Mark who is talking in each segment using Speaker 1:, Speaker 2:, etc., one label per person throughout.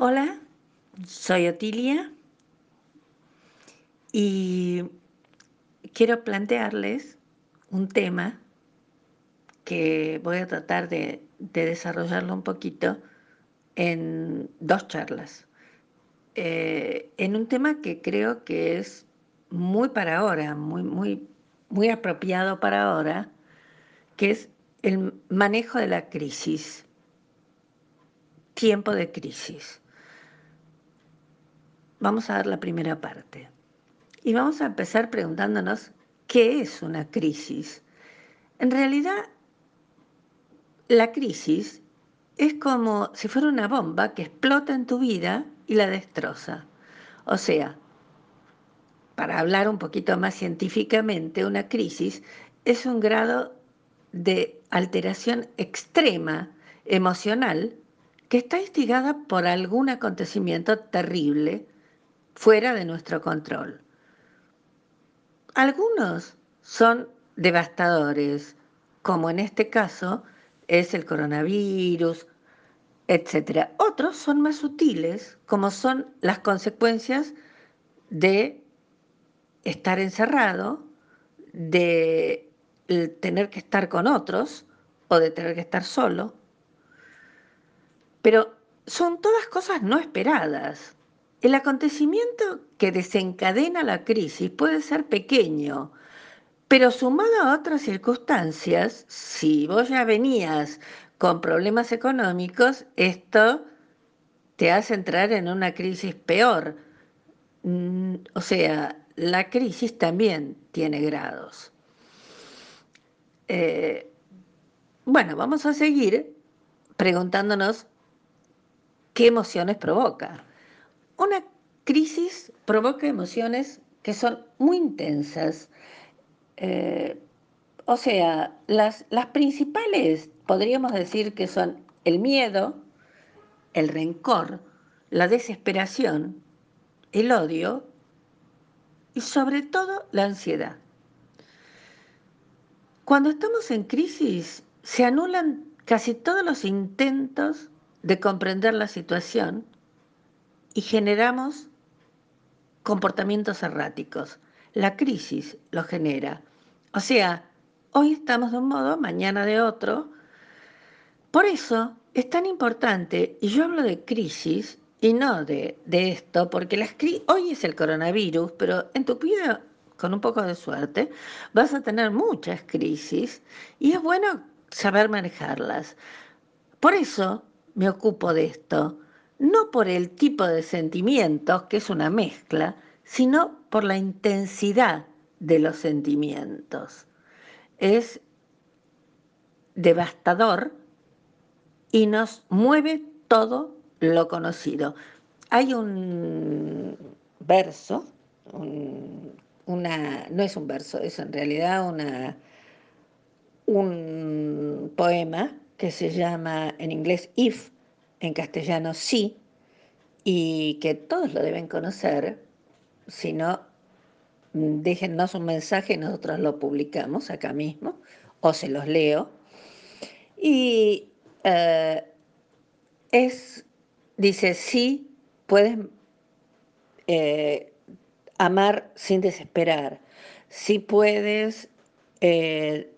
Speaker 1: Hola, soy Otilia y quiero plantearles un tema que voy a tratar de, desarrollarlo un poquito en dos charlas. Eh, en un tema que creo que es muy para ahora, muy, muy, muy apropiado para ahora, que es el manejo de la crisis, tiempo de crisis. Vamos a ver la primera parte. Y vamos a empezar preguntándonos qué es una crisis. En realidad, la crisis es como si fuera una bomba que explota en tu vida y la destroza. O sea, para hablar un poquito más científicamente, una crisis es un grado de alteración extrema emocional que está instigada por algún acontecimiento terrible fuera de nuestro control. Algunos son devastadores, como en este caso es el coronavirus, etc. Otros son más sutiles, como son las consecuencias de estar encerrado, de tener que estar con otros o de tener que estar solo. Pero son todas cosas no esperadas. El acontecimiento que desencadena la crisis puede ser pequeño, pero sumado a otras circunstancias, si vos ya venías con problemas económicos, esto te hace entrar en una crisis peor. Mm, o sea, la crisis también tiene grados. Eh, bueno, vamos a seguir preguntándonos qué emociones provoca. Una crisis provoca emociones que son muy intensas. Eh, o sea, las, las principales podríamos decir que son el miedo, el rencor, la desesperación, el odio y sobre todo la ansiedad. Cuando estamos en crisis se anulan casi todos los intentos de comprender la situación y generamos comportamientos erráticos. La crisis lo genera. O sea, hoy estamos de un modo, mañana de otro. Por eso es tan importante, y yo hablo de crisis y no de, esto, porque las hoy es el coronavirus, pero en tu vida, con un poco de suerte, vas a tener muchas crisis y es bueno saber manejarlas. Por eso me ocupo de esto, no por el tipo de sentimientos, que es una mezcla, sino por la intensidad de los sentimientos. Es devastador y nos mueve todo lo conocido. Hay un verso, una, no es un verso, es en realidad una, un poema que se llama en inglés If, en castellano sí, y que todos lo deben conocer, si no, déjennos un mensaje nosotros lo publicamos acá mismo, o se los leo. Y eh, es, dice, sí, puedes eh, amar sin desesperar, si puedes eh,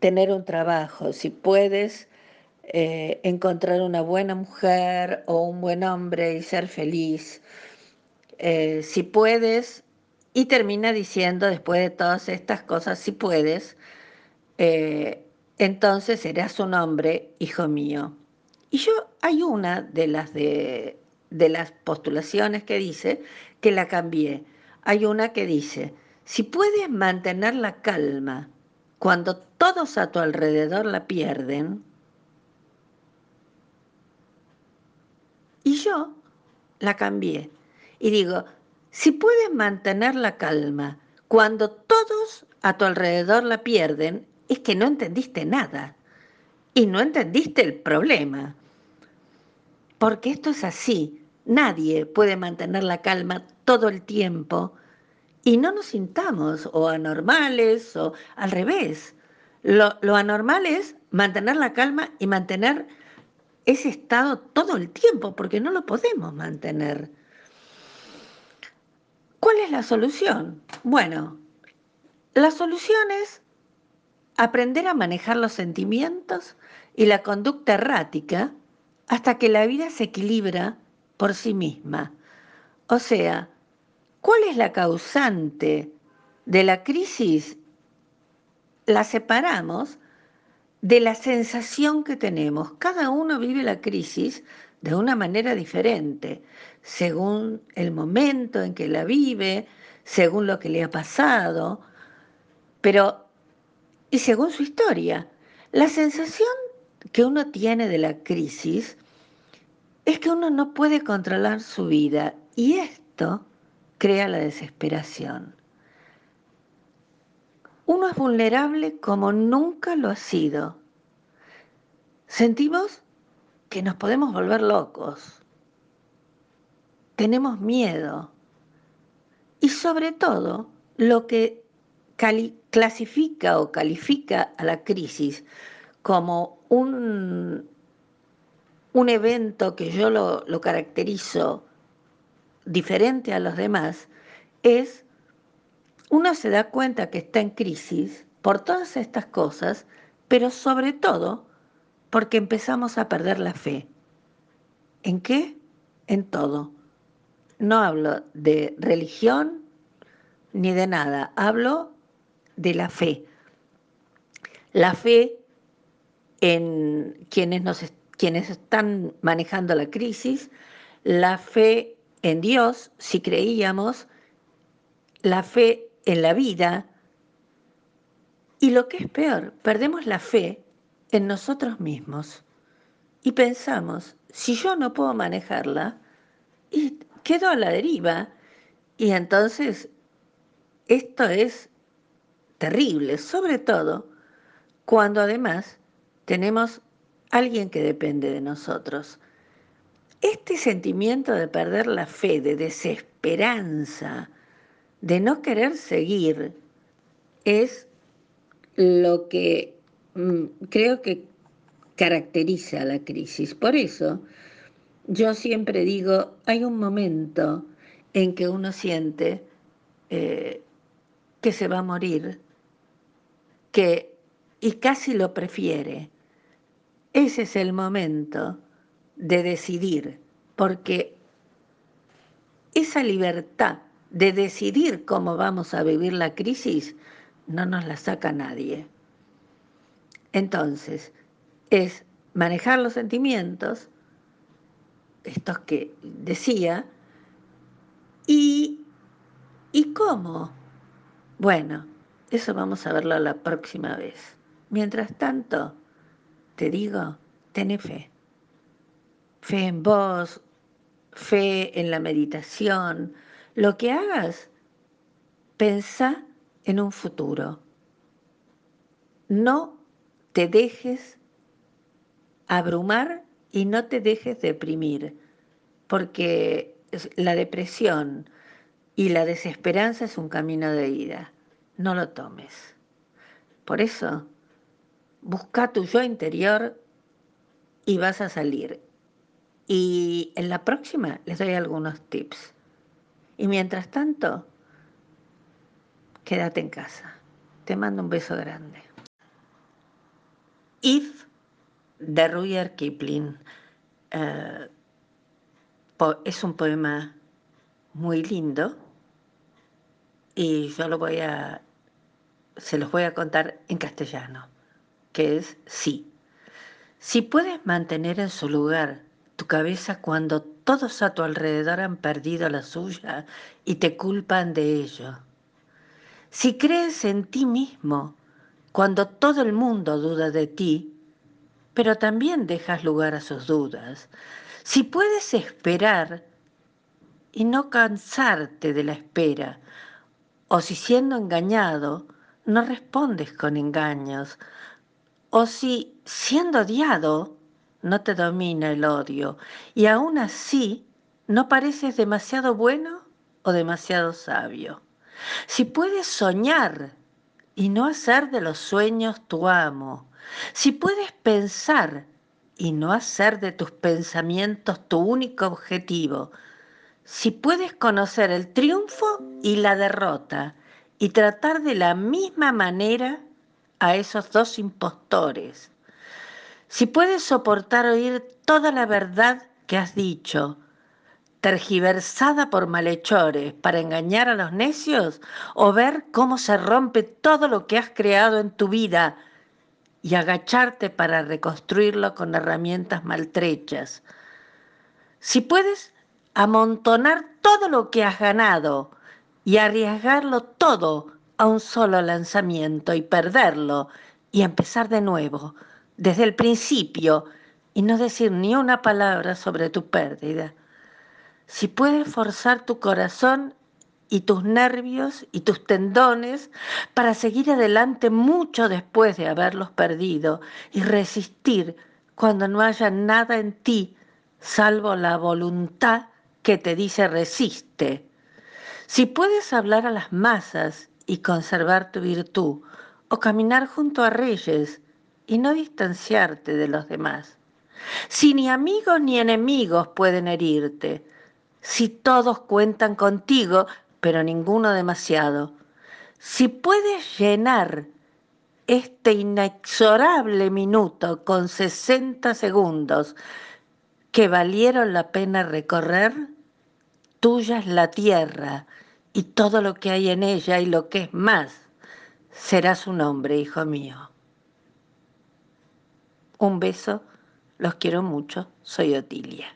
Speaker 1: tener un trabajo, si puedes eh, encontrar una buena mujer o un buen hombre y ser feliz. Eh, si puedes, y termina diciendo después de todas estas cosas, si puedes, eh, entonces serás un hombre, hijo mío. Y yo hay una de las, de, de las postulaciones que dice que la cambié. Hay una que dice, si puedes mantener la calma cuando todos a tu alrededor la pierden, Y yo la cambié. Y digo, si puedes mantener la calma cuando todos a tu alrededor la pierden, es que no entendiste nada. Y no entendiste el problema. Porque esto es así. Nadie puede mantener la calma todo el tiempo y no nos sintamos o anormales o al revés. Lo, lo anormal es mantener la calma y mantener ese estado todo el tiempo porque no lo podemos mantener. ¿Cuál es la solución? Bueno, la solución es aprender a manejar los sentimientos y la conducta errática hasta que la vida se equilibra por sí misma. O sea, ¿cuál es la causante de la crisis? La separamos de la sensación que tenemos. Cada uno vive la crisis de una manera diferente, según el momento en que la vive, según lo que le ha pasado, pero y según su historia. La sensación que uno tiene de la crisis es que uno no puede controlar su vida y esto crea la desesperación. Uno es vulnerable como nunca lo ha sido. Sentimos que nos podemos volver locos. Tenemos miedo. Y sobre todo, lo que clasifica o califica a la crisis como un, un evento que yo lo, lo caracterizo diferente a los demás, es uno se da cuenta que está en crisis por todas estas cosas, pero sobre todo porque empezamos a perder la fe. ¿En qué? En todo. No hablo de religión ni de nada, hablo de la fe. La fe en quienes, nos, quienes están manejando la crisis, la fe en Dios, si creíamos, la fe en la vida, y lo que es peor, perdemos la fe en nosotros mismos y pensamos, si yo no puedo manejarla, y quedo a la deriva, y entonces esto es terrible, sobre todo cuando además tenemos alguien que depende de nosotros. Este sentimiento de perder la fe, de desesperanza, de no querer seguir, es lo que mm, creo que caracteriza la crisis. Por eso yo siempre digo, hay un momento en que uno siente eh, que se va a morir que, y casi lo prefiere. Ese es el momento de decidir, porque esa libertad de decidir cómo vamos a vivir la crisis no nos la saca nadie. Entonces, es manejar los sentimientos, estos que decía, y, ¿y cómo? Bueno, eso vamos a verlo la próxima vez. Mientras tanto, te digo, ten fe. Fe en vos, fe en la meditación. Lo que hagas, pensa en un futuro. No te dejes abrumar y no te dejes deprimir, porque la depresión y la desesperanza es un camino de ida no lo tomes. Por eso, busca tu yo interior y vas a salir. Y en la próxima les doy algunos tips. Y mientras tanto, quédate en casa. Te mando un beso grande. If de Rudyard Kipling eh, es un poema muy lindo y yo lo voy a se los voy a contar en castellano, que es sí. Si puedes mantener en su lugar tu cabeza cuando todos a tu alrededor han perdido la suya y te culpan de ello. Si crees en ti mismo cuando todo el mundo duda de ti, pero también dejas lugar a sus dudas. Si puedes esperar y no cansarte de la espera, o si siendo engañado, no respondes con engaños, o si, siendo odiado, no te domina el odio, y aún así no pareces demasiado bueno o demasiado sabio. Si puedes soñar y no hacer de los sueños tu amo, si puedes pensar y no hacer de tus pensamientos tu único objetivo, si puedes conocer el triunfo y la derrota y tratar de la misma manera a esos dos impostores, si puedes soportar oír toda la verdad que has dicho, tergiversada por malhechores para engañar a los necios, o ver cómo se rompe todo lo que has creado en tu vida y agacharte para reconstruirlo con herramientas maltrechas. Si puedes amontonar todo lo que has ganado y arriesgarlo todo a un solo lanzamiento y perderlo y empezar de nuevo, desde el principio, y no decir ni una palabra sobre tu pérdida. Si puedes forzar tu corazón y tus nervios y tus tendones para seguir adelante mucho después de haberlos perdido y resistir cuando no haya nada en ti salvo la voluntad que te dice resiste. Si puedes hablar a las masas y conservar tu virtud, o caminar junto a reyes y no distanciarte de los demás. Si ni amigos ni enemigos pueden herirte, si todos cuentan contigo, pero ninguno demasiado. Si puedes llenar este inexorable minuto con 60 segundos que valieron la pena recorrer, tuya es la tierra y todo lo que hay en ella y lo que es más, será su nombre, hijo mío. Un beso, los quiero mucho, soy Otilia.